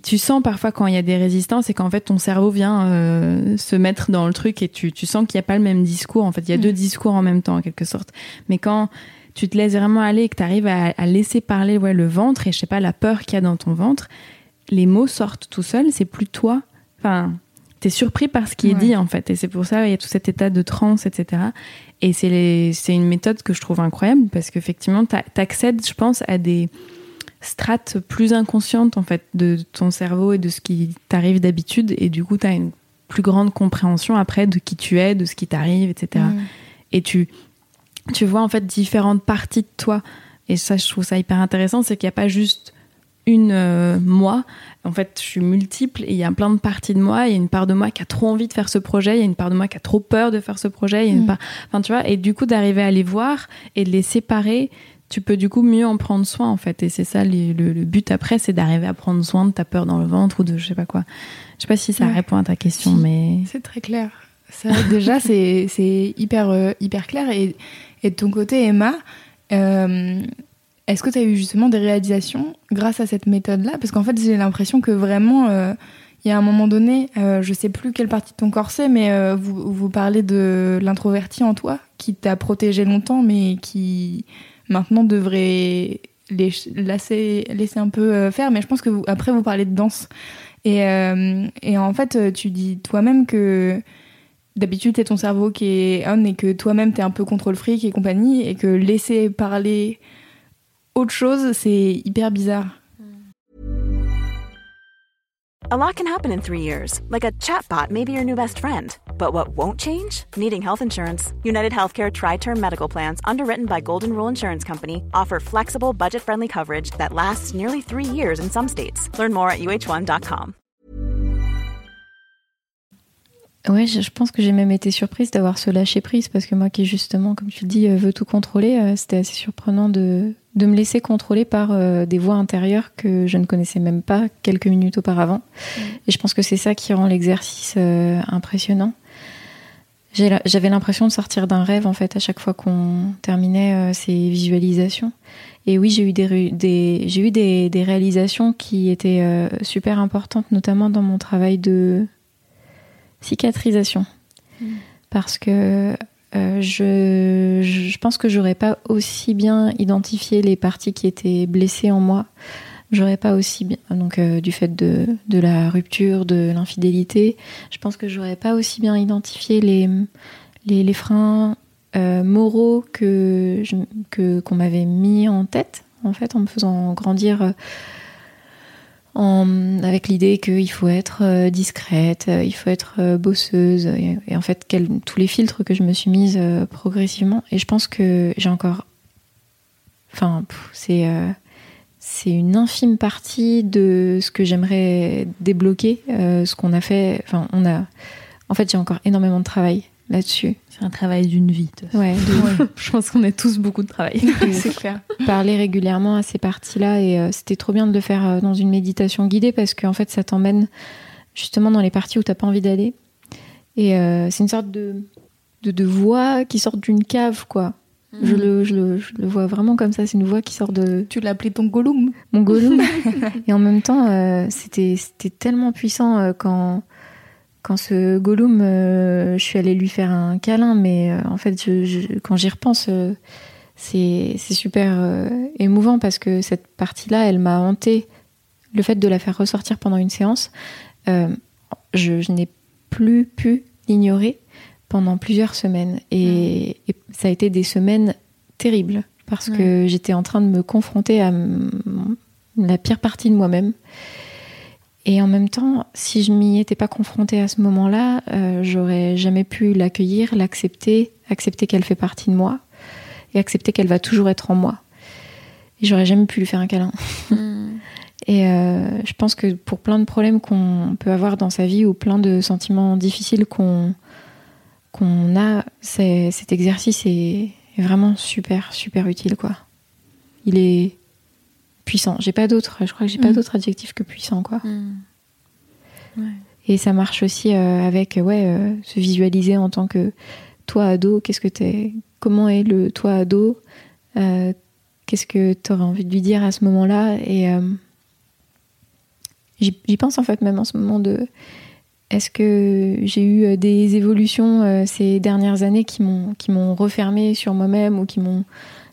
tu sens parfois quand il y a des résistances et qu'en fait ton cerveau vient euh, se mettre dans le truc et tu, tu sens qu'il n'y a pas le même discours. En fait, il y a deux mm. discours en même temps en quelque sorte. Mais quand tu te laisses vraiment aller et que tu arrives à, laisser parler ouais, le ventre et je sais pas la peur qu'il y a dans ton ventre, les mots sortent tout seuls. C'est plus toi. Enfin, t'es surpris par ce qui est dit en fait. Et c'est pour ça il y a tout cet état de transe, etc. Et c'est une méthode que je trouve incroyable parce qu'effectivement t'accèdes, je pense, à des strate plus inconsciente en fait de ton cerveau et de ce qui t'arrive d'habitude et du coup tu as une plus grande compréhension après de qui tu es, de ce qui t'arrive, etc. Mm. Et tu, tu vois en fait différentes parties de toi. Et ça, je trouve ça hyper intéressant, c'est qu'il n'y a pas juste une euh, moi. En fait, je suis multiple et il y a plein de parties de moi. Il y a une part de moi qui a trop envie de faire ce projet, il y a une part de moi qui a trop peur de faire ce projet. Il y a une mm. part... Enfin, tu vois, et du coup, d'arriver à les voir et de les séparer, tu peux du coup mieux en prendre soin en fait. Et c'est ça le, but après, c'est d'arriver à prendre soin de ta peur dans le ventre ou de je sais pas quoi. Je sais pas si ça répond à ta question, mais c'est très clair. Ça, déjà, [LAUGHS] c'est hyper euh, hyper clair. Et, et, de ton côté, Emma, euh, est-ce que tu as eu justement des réalisations grâce à cette méthode-là? Parce qu'en fait, j'ai l'impression que vraiment. Euh, il y a un moment donné, je sais plus quelle partie de ton corps c'est, mais vous, vous parlez de l'introverti en toi, qui t'a protégé longtemps, mais qui, maintenant devrait les laisser, un peu euh, faire. Mais je pense que vous, après, vous parlez de danse. Et, euh, en fait, tu dis toi-même que d'habitude, c'est ton cerveau qui est on et que toi-même, t'es un peu contrôle fric et compagnie. Et que laisser parler autre chose, c'est hyper bizarre. A lot can happen in three years, like a chatbot may be your new best friend. But what won't change? Needing health insurance. United Healthcare Tri Term Medical Plans, underwritten by Golden Rule Insurance Company, offer flexible, budget friendly coverage that lasts nearly three years in some states. Learn more at uh1.com. Ouais, je pense que j'ai même été surprise d'avoir ce lâcher prise parce que moi qui, justement, comme tu le dis, euh, veux tout contrôler, euh, c'était assez surprenant de, de me laisser contrôler par euh, des voix intérieures que je ne connaissais même pas quelques minutes auparavant. Mm. Et je pense que c'est ça qui rend l'exercice euh, impressionnant. J'avais l'impression de sortir d'un rêve en fait à chaque fois qu'on terminait euh, ces visualisations. Et oui, j'ai eu des, j'ai eu des, des, réalisations qui étaient super importantes, notamment dans mon travail de cicatrisation, mm. parce que euh, je, je, pense que j'aurais pas aussi bien identifié les parties qui étaient blessées en moi. J'aurais pas aussi bien, donc euh, du fait de, de, la rupture, de l'infidélité, je pense que j'aurais pas aussi bien identifié les, les, les freins euh, moraux que que qu'on m'avait mis en tête en fait en me faisant grandir avec l'idée qu'il faut être euh, discrète, euh, il faut être euh, bosseuse, et, en fait tous les filtres que je me suis mise progressivement. Et je pense que j'ai encore, enfin, c'est une infime partie de ce que j'aimerais débloquer, ce qu'on a fait. Enfin, on a. En fait, j'ai encore énormément de travail là-dessus. C'est un travail d'une vie. Ouais, [LAUGHS] je pense qu'on a tous beaucoup de travail. [LAUGHS] c'est clair. Parler régulièrement à ces parties-là et euh, c'était trop bien de le faire euh, dans une méditation guidée parce qu'en fait, ça t'emmène justement dans les parties où t'as pas envie d'aller. Et c'est une sorte de, de, de voix qui sort d'une cave, quoi. Je, Mhm. le, je, le, je le vois vraiment comme ça. C'est une voix qui sort de Tu l'as appelé ton Gollum. mon Gollum. [LAUGHS] et en même temps, euh, c'était c'était tellement puissant euh, quand quand ce Gollum, euh, je suis allée lui faire un câlin. Mais euh, en fait, je, je- quand j'y repense, euh, c'est super émouvant parce que cette partie-là, elle m'a hanté. Le fait de la faire ressortir pendant une séance, je, je n'ai plus pu l'ignorer pendant plusieurs semaines. Et, et ça a été des semaines terribles parce que j'étais en train de me confronter à la pire partie de moi-même. Et en même temps, si je m'y étais pas confrontée à ce moment-là, euh, j'aurais jamais pu l'accueillir, l'accepter, accepter qu'elle fait partie de moi et accepter qu'elle va toujours être en moi. Et j'aurais jamais pu lui faire un câlin. [LAUGHS] Et euh, je pense que pour plein de problèmes qu'on peut avoir dans sa vie ou plein de sentiments difficiles qu'on qu'on a, cet exercice est, est vraiment super, super utile, quoi. Il est puissant. J'ai pas d'autre, je crois que j'ai pas Mm. d'autre adjectif que puissant, quoi. Ouais. Et ça marche aussi euh, avec, ouais, euh, se visualiser en tant que toi ado. Qu'est-ce que t'es, comment est le toi ado Euh, Qu'est-ce que t'aurais envie de lui dire à ce moment-là Et euh, j'y pense en fait même en ce moment de est-ce que j'ai eu euh, des évolutions euh, ces dernières années qui m'ont qui m'ont refermé sur moi-même ou qui m'ont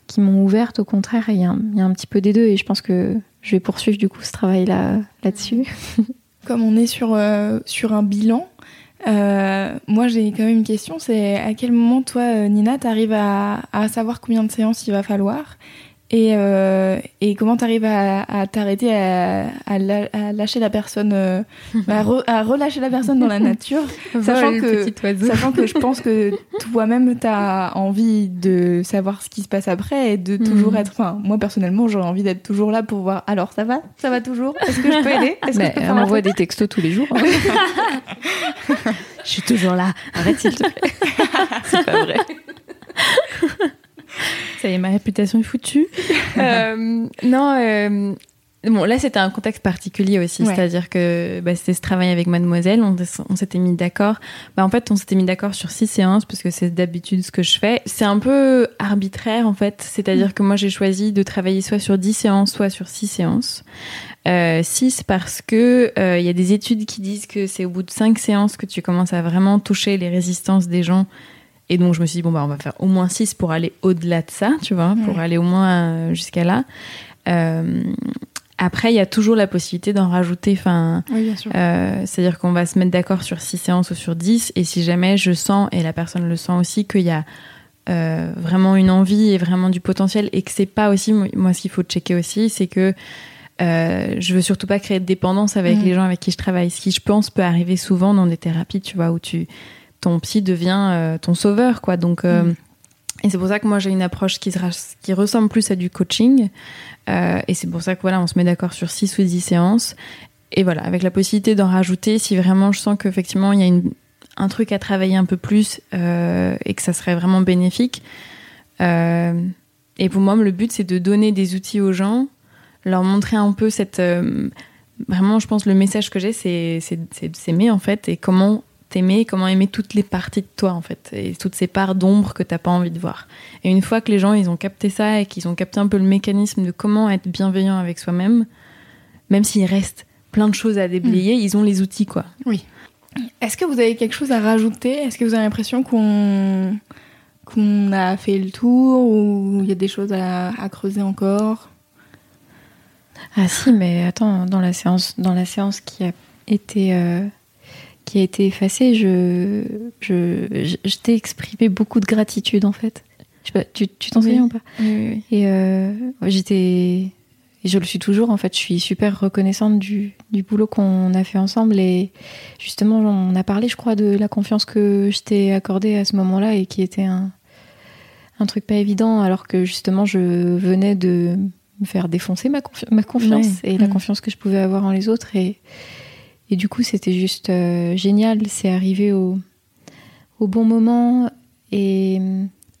qui m'ont ouverte au contraire il y, a un- petit peu des deux et je pense que je vais poursuivre du coup ce travail là là-dessus. [LAUGHS] Comme on est sur, euh, sur un bilan, euh, moi j'ai quand même une question, c'est à quel moment toi, euh, Nina, t'arrives à savoir combien de séances il va falloir? Et, euh, et comment t'arrives à, à t'arrêter à, à la- à lâcher la personne, euh, à, re- à relâcher la personne dans la nature, [LAUGHS] sachant que, sachant que je pense que toi-même t'as envie de savoir ce qui se passe après et de toujours Mhm. être, enfin moi personnellement j'aurais envie d'être toujours là pour voir, alors ça va, ça va toujours, est-ce que je peux aider, est-ce que Mais je peux on faire un envoie des textos tous les jours hein. [LAUGHS] Je suis toujours là. arrête s'il te plaît [LAUGHS] C'est pas vrai. Ça y est, ma réputation est foutue. [LAUGHS] Euh, non, euh, bon, là, c'était un contexte particulier aussi. Ouais. C'est-à-dire que bah, c'était ce travail avec Mademoiselle. On, on s'était mis d'accord. Bah, en fait, on s'était mis d'accord sur six séances parce que c'est d'habitude ce que je fais. C'est un peu arbitraire, en fait. C'est-à-dire que moi, j'ai choisi de travailler soit sur dix séances, soit sur six séances. Euh, six parce que euh, il y a des études qui disent que c'est au bout de cinq séances que tu commences à vraiment toucher les résistances des gens. Et donc je me suis dit bon bah on va faire au moins six pour aller au-delà de ça, tu vois, pour Ouais. aller au moins euh, jusqu'à là. Euh, après il y a toujours la possibilité d'en rajouter. Enfin, Oui, euh, c'est-à-dire qu'on va se mettre d'accord sur 6 séances ou sur 10, et si jamais je sens, et la personne le sent aussi, qu'il y a euh, vraiment une envie et vraiment du potentiel, et que c'est pas aussi, moi ce qu'il faut checker aussi, c'est que euh, je veux surtout pas créer de dépendance avec Mhm. les gens avec qui je travaille. Ce qui, je pense, peut arriver souvent dans des thérapies, tu vois, où tu, ton psy devient euh, ton sauveur, quoi. Donc, euh, Mhm. et c'est pour ça que moi j'ai une approche qui, qui ressemble plus à du coaching. Euh, et c'est pour ça que voilà, on se met d'accord sur 6 ou 10 séances. Et voilà, avec la possibilité d'en rajouter si vraiment je sens qu'effectivement il y a une, un truc à travailler un peu plus et que ça serait vraiment bénéfique. Et pour moi, le but c'est de donner des outils aux gens, leur montrer un peu cette. vraiment, je pense le message que j'ai, c'est c'est- c'est de s'aimer en fait et comment t'aimer, comment aimer toutes les parties de toi en fait et toutes ces parts d'ombre que t'as pas envie de voir. Et une fois que les gens ils ont capté ça et qu'ils ont capté un peu le mécanisme de comment être bienveillant avec soi-même, même s'il reste plein de choses à déblayer, ils ont les outils quoi. Est-ce que vous avez quelque chose à rajouter? Est-ce que vous avez l'impression qu'on qu'on a fait le tour ou il y a des choses à, à creuser encore? Ah si, mais attends, dans la séance, dans la séance qui a été euh, qui a été effacée, je je, je, t'ai exprimé beaucoup de gratitude en fait. Je sais pas, tu t'en souviens ou pas Oui, oui. Et euh, j'étais et je le suis toujours en fait. Je suis super reconnaissante du, du boulot qu'on a fait ensemble et justement on a parlé, je crois, de la confiance que je t'ai accordée à ce moment-là et qui était un un truc pas évident alors que justement je venais de me faire défoncer ma, confi- ma confiance Ouais. et la confiance que je pouvais avoir en les autres. Et, et du coup, c'était juste euh, génial. C'est arrivé au, au bon moment. Et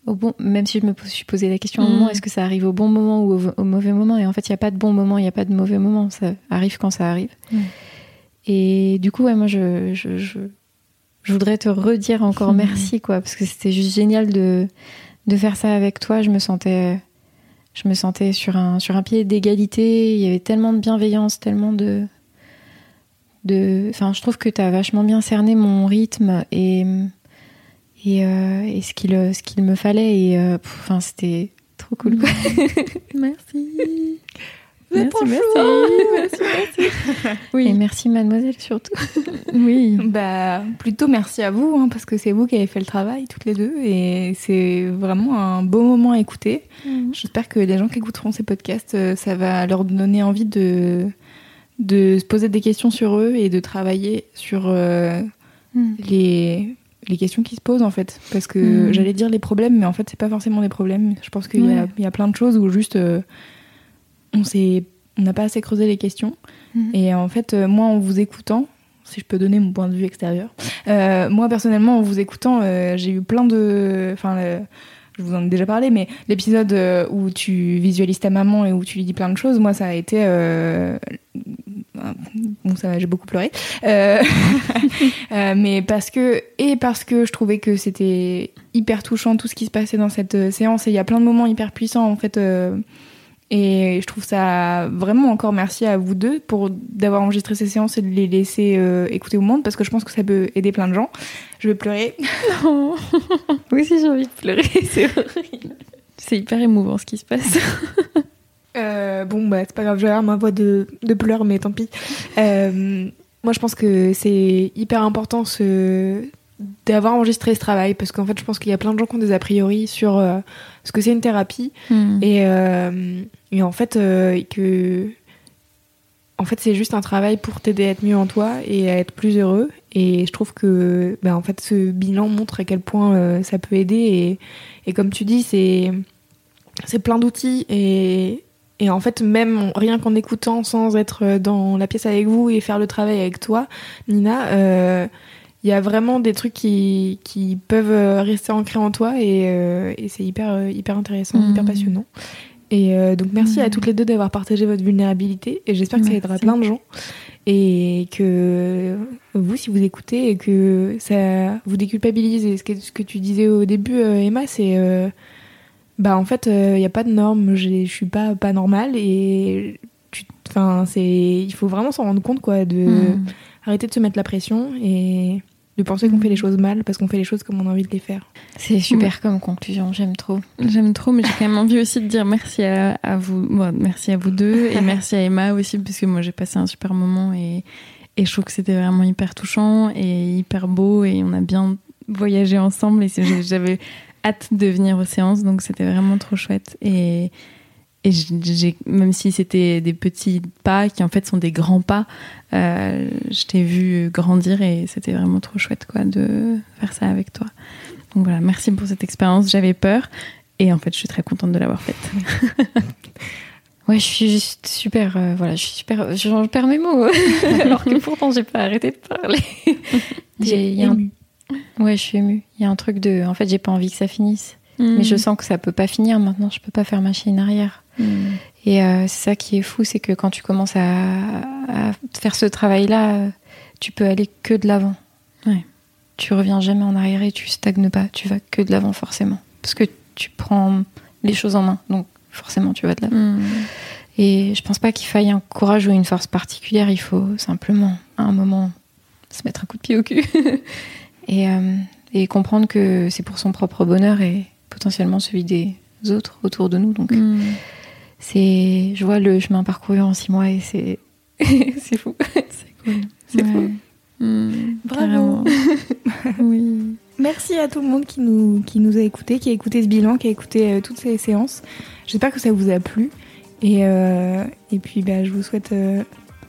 au bon, même si je me suis posé la question au Mm. moment, est-ce que ça arrive au bon moment ou au, au mauvais moment? Et en fait, il n'y a pas de bon moment, il n'y a pas de mauvais moment. Ça arrive quand ça arrive. Mm. Et du coup, ouais, moi, je, je, je, je voudrais te redire encore Mm. merci, quoi, parce que c'était juste génial de, de faire ça avec toi. Je me sentais, je me sentais sur un, sur un pied d'égalité. Il y avait tellement de bienveillance, tellement de. De enfin, je trouve que tu as vachement bien cerné mon rythme et, et, euh, et ce qu'il ce qu'il me fallait. Et euh, pff, enfin, c'était trop cool. Quoi. [LAUGHS] Merci. Êtes Merci, trop merci. [LAUGHS] chou. Et Oui. merci, mademoiselle, surtout. [LAUGHS] Oui. Bah, plutôt merci à vous, hein, parce que c'est vous qui avez fait le travail, toutes les deux, et c'est vraiment un beau moment à écouter. J'espère que les gens qui écouteront ces podcasts, euh, ça va leur donner envie de, de se poser des questions sur eux et de travailler sur euh, Mm. les, les questions qui se posent, en fait. Parce que Mm. j'allais dire les problèmes, mais en fait, c'est pas forcément des problèmes. Je pense qu'il y, a- Ouais. il y a plein de choses où juste euh, on s'est- on n'a pas assez creusé les questions. Mm. Et en fait, euh, moi, en vous écoutant, si je peux donner mon point de vue extérieur, moi, personnellement, en vous écoutant, j'ai eu plein de. Enfin, je vous en ai déjà parlé, mais l'épisode euh, où tu visualises ta maman et où tu lui dis plein de choses, moi, ça a été. euh, Bon, ça j'ai beaucoup pleuré. Euh, [LAUGHS] euh, mais parce que. Et parce que je trouvais que c'était hyper touchant tout ce qui se passait dans cette euh, séance. Et il y a plein de moments hyper puissants, en fait. euh, et je trouve ça vraiment encore merci à vous deux pour d'avoir enregistré ces séances et de les laisser euh, écouter au monde parce que je pense que ça peut aider plein de gens. Je vais pleurer. [LAUGHS] Moi aussi, j'ai envie de pleurer. [LAUGHS] C'est horrible. C'est hyper émouvant ce qui se passe. [LAUGHS] Euh, bon, bah, c'est pas grave, je vais avoir ma voix de, de pleurs, mais tant pis. Euh, moi, je pense que c'est hyper important ce... d'avoir enregistré ce travail parce qu'en fait, je pense qu'il y a plein de gens qui ont des a priori sur euh, ce que c'est une thérapie Mm. et, euh, et en fait, euh, que. En fait, c'est juste un travail pour t'aider à être mieux en toi et à être plus heureux. Et je trouve que, ben, en fait, ce bilan montre à quel point euh, ça peut aider. Et, et comme tu dis, c'est c'est plein d'outils et, et en fait même en- rien qu'en écoutant sans être dans la pièce avec vous et faire le travail avec toi Nina euh, il y a vraiment des trucs qui, qui peuvent euh, rester ancrés en toi et, euh, et c'est hyper euh, hyper intéressant Mhm. hyper passionnant et euh, donc merci à toutes les deux d'avoir partagé votre vulnérabilité et j'espère que ça aidera plein de gens. Et que vous si vous écoutez et que ça vous déculpabilise et ce que, ce que tu disais au début euh, Emma c'est euh, bah en fait il n'y a pas de normes. Je suis pas pas normale et tu enfin c'est il faut vraiment s'en rendre compte quoi de Mm. arrêter de se mettre la pression et de penser qu'on fait les choses mal parce qu'on fait les choses comme on a envie de les faire C'est super comme conclusion, j'aime trop. J'aime trop, mais j'ai quand même envie aussi de dire merci à, à vous, bon, merci à vous deux et [LAUGHS] merci à Emma aussi parce que moi j'ai passé un super moment et, et je trouve que c'était vraiment hyper touchant et hyper beau et on a bien voyagé ensemble et j'avais hâte de venir aux séances donc c'était vraiment trop chouette et et j'ai- même si c'était des petits pas qui en fait sont des grands pas, euh, je t'ai vu grandir et c'était vraiment trop chouette quoi de faire ça avec toi. Donc voilà, merci pour cette expérience. J'avais peur et en fait, je suis très contente de l'avoir faite. [LAUGHS] Ouais, je suis juste super. euh, voilà, je suis super. Je, perds mes mots. [LAUGHS] Alors que pourtant, j'ai pas arrêté de parler. [LAUGHS] J'ai- y a un- Ouais, je suis émue. Il y a un truc de. En fait, j'ai pas envie que ça finisse. Mais je sens que ça peut pas finir maintenant. Je peux pas faire machine arrière. Et euh, c'est ça qui est fou, c'est que quand tu commences à, à faire ce travail-là, tu peux aller que de l'avant. Ouais. Tu reviens jamais en arrière et tu stagnes pas. Tu vas que de l'avant forcément, parce que tu prends les choses en main. Donc forcément, tu vas de l'avant. Mm. Et je pense pas qu'il faille un courage ou une force particulière. Il faut simplement, à un moment, se mettre un coup de pied au cul [LAUGHS] et, euh, et comprendre que c'est pour son propre bonheur et potentiellement celui des autres autour de nous. Donc Mm. C'est, je vois le chemin parcouru en six mois et c'est, [LAUGHS] c'est fou. C'est cool. C'est Ouais. fou. Mm, Bravo. [LAUGHS] oui. Merci à tout le monde qui nous, qui nous a écoutés, qui a écouté ce bilan, qui a écouté euh, toutes ces séances. J'espère que ça vous a plu. Et, euh, et puis, bah, je vous souhaite euh,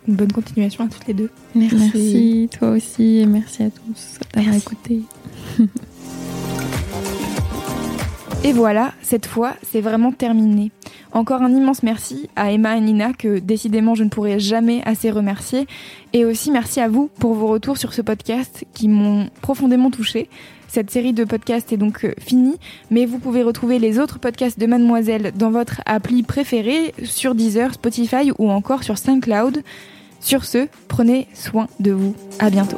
une bonne continuation à toutes les deux. Merci. Merci, toi aussi, et merci à tous d'avoir écouté. [LAUGHS] Et voilà, cette fois, c'est vraiment terminé. Encore un immense merci à Emma et Nina que décidément je ne pourrai jamais assez remercier. Et aussi merci à vous pour vos retours sur ce podcast qui m'ont profondément touchée. Cette série de podcasts est donc euh, finie, mais vous pouvez retrouver les autres podcasts de Mademoiselle dans votre appli préférée sur Deezer, Spotify ou encore sur SoundCloud. Sur ce, prenez soin de vous. À bientôt.